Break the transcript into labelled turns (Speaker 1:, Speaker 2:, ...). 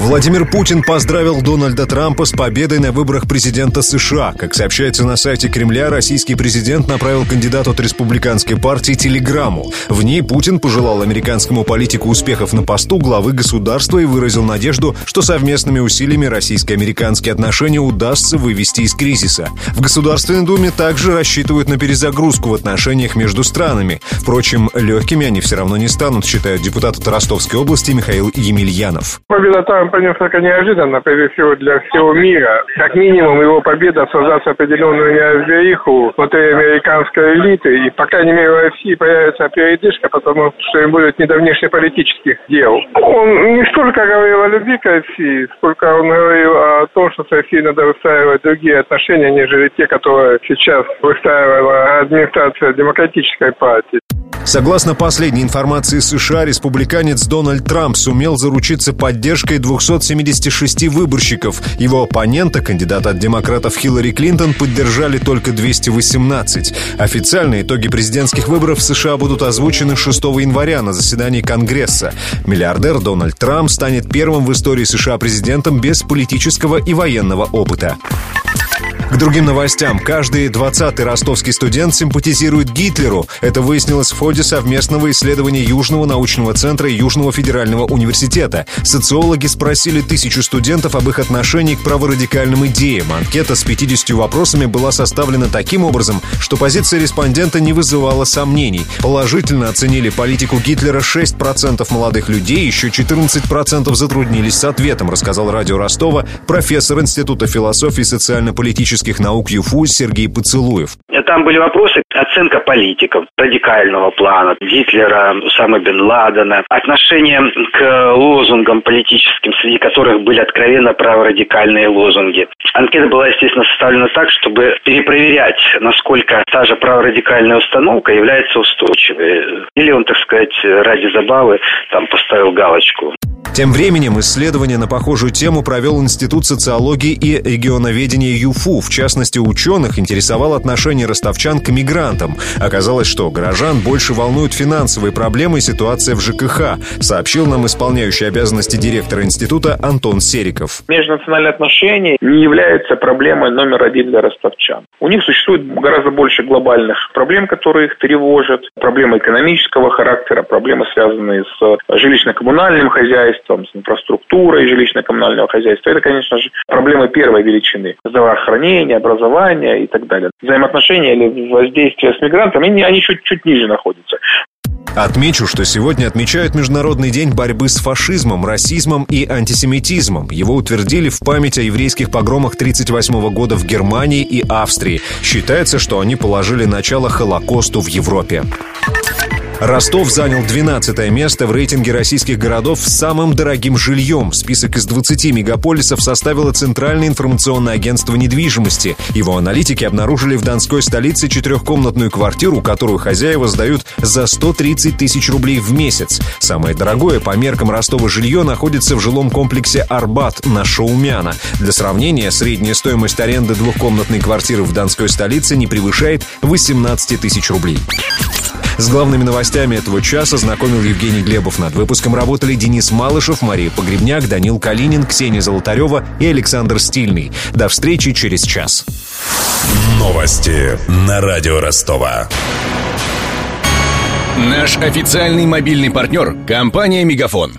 Speaker 1: Владимир Путин поздравил Дональда Трампа с победой на выборах президента США. Как сообщается на сайте Кремля, российский президент направил кандидату от республиканской партии телеграмму. В ней Путин пожелал американскому политику успехов на посту главы государства и выразил надежду, что совместными усилиями российско-американские отношения удастся вывести из кризиса. В Государственной Думе также рассчитывают на перезагрузку в отношениях между странами. Впрочем, легкими они все равно не станут, считает депутат от Ростовской области Михаил Емельянов.
Speaker 2: Победа Трампа несколько неожиданно, прежде всего для всего мира. Как минимум, его победа создаст определенную неразбериху внутри американской элиты, и, по крайней мере, в России появится передышка, потому что им будет не до внешнеполитических дел. Он не столько говорил о любви к России, сколько он говорил о том, что с Россией надо выстраивать другие отношения, нежели те, которые сейчас выстраивала администрация демократической партии.
Speaker 1: Согласно последней информации США, республиканец Дональд Трамп сумел заручиться поддержкой 276 выборщиков. Его оппонента, кандидата от демократов Хиллари Клинтон, поддержали только 218. Официальные итоги президентских выборов в США будут озвучены 6 января на заседании Конгресса. Миллиардер Дональд Трамп станет первым в истории США президентом без политического и военного опыта. К другим новостям. Каждый двадцатый ростовский студент симпатизирует Гитлеру. Это выяснилось в ходе совместного исследования Южного научного центра Южного федерального университета. Социологи спросили тысячу студентов об их отношении к праворадикальным идеям. Анкета с 50 вопросами была составлена таким образом, что позиция респондента не вызывала сомнений. Положительно оценили политику Гитлера 6% молодых людей, еще 14% затруднились с ответом, рассказал радио Ростова профессор Института философии социально-политической политических наук ЮФУ Сергей Поцелуев.
Speaker 3: Там были вопросы оценка политиков радикального плана, Гитлера, Усама бен Ладена, отношение к лозунгам политическим, среди которых были откровенно праворадикальные лозунги. Анкета была, естественно, составлена так, чтобы перепроверять, насколько та же праворадикальная установка является устойчивой. Или он, так сказать, ради забавы там поставил галочку.
Speaker 1: Тем временем исследование на похожую тему провел Институт социологии и регионоведения ЮФУ. В частности, ученых интересовало отношение ростовчан к мигрантам. Оказалось, что горожан больше волнуют финансовые проблемы и ситуация в ЖКХ, сообщил нам исполняющий обязанности директора института Антон Сериков.
Speaker 4: Межнациональные отношения не являются проблемой номер один для ростовчан. У них существует гораздо больше глобальных проблем, которые их тревожат. Проблемы экономического характера, проблемы, связанные с жилищно-коммунальным хозяйством, с инфраструктурой жилищно-коммунального хозяйства. Это, конечно же, проблемы первой величины. Здравоохранение, образование и так далее. Взаимоотношения или воздействие с мигрантами, они, они чуть-чуть ниже находятся.
Speaker 1: Отмечу, что сегодня отмечают Международный день борьбы с фашизмом, расизмом и антисемитизмом. Его утвердили в память о еврейских погромах 1938 года в Германии и Австрии. Считается, что они положили начало Холокосту в Европе. Ростов занял 12 место в рейтинге российских городов с самым дорогим жильем. Список из 20 мегаполисов составило Центральное информационное агентство недвижимости. Его аналитики обнаружили в донской столице четырехкомнатную квартиру, которую хозяева сдают за 130 тысяч рублей в месяц. Самое дорогое по меркам Ростова жилье находится в жилом комплексе «Арбат» на Шаумяна. Для сравнения, средняя стоимость аренды двухкомнатной квартиры в донской столице не превышает 18 тысяч рублей. С главными новостями этого часа знакомил Евгений Глебов. Над выпуском работали Денис Малышев, Мария Погребняк, Данил Калинин, Ксения Золотарева и Александр Стильный. До встречи через час.
Speaker 5: Новости на радио Ростова.
Speaker 6: Наш официальный мобильный партнер – компания «Мегафон».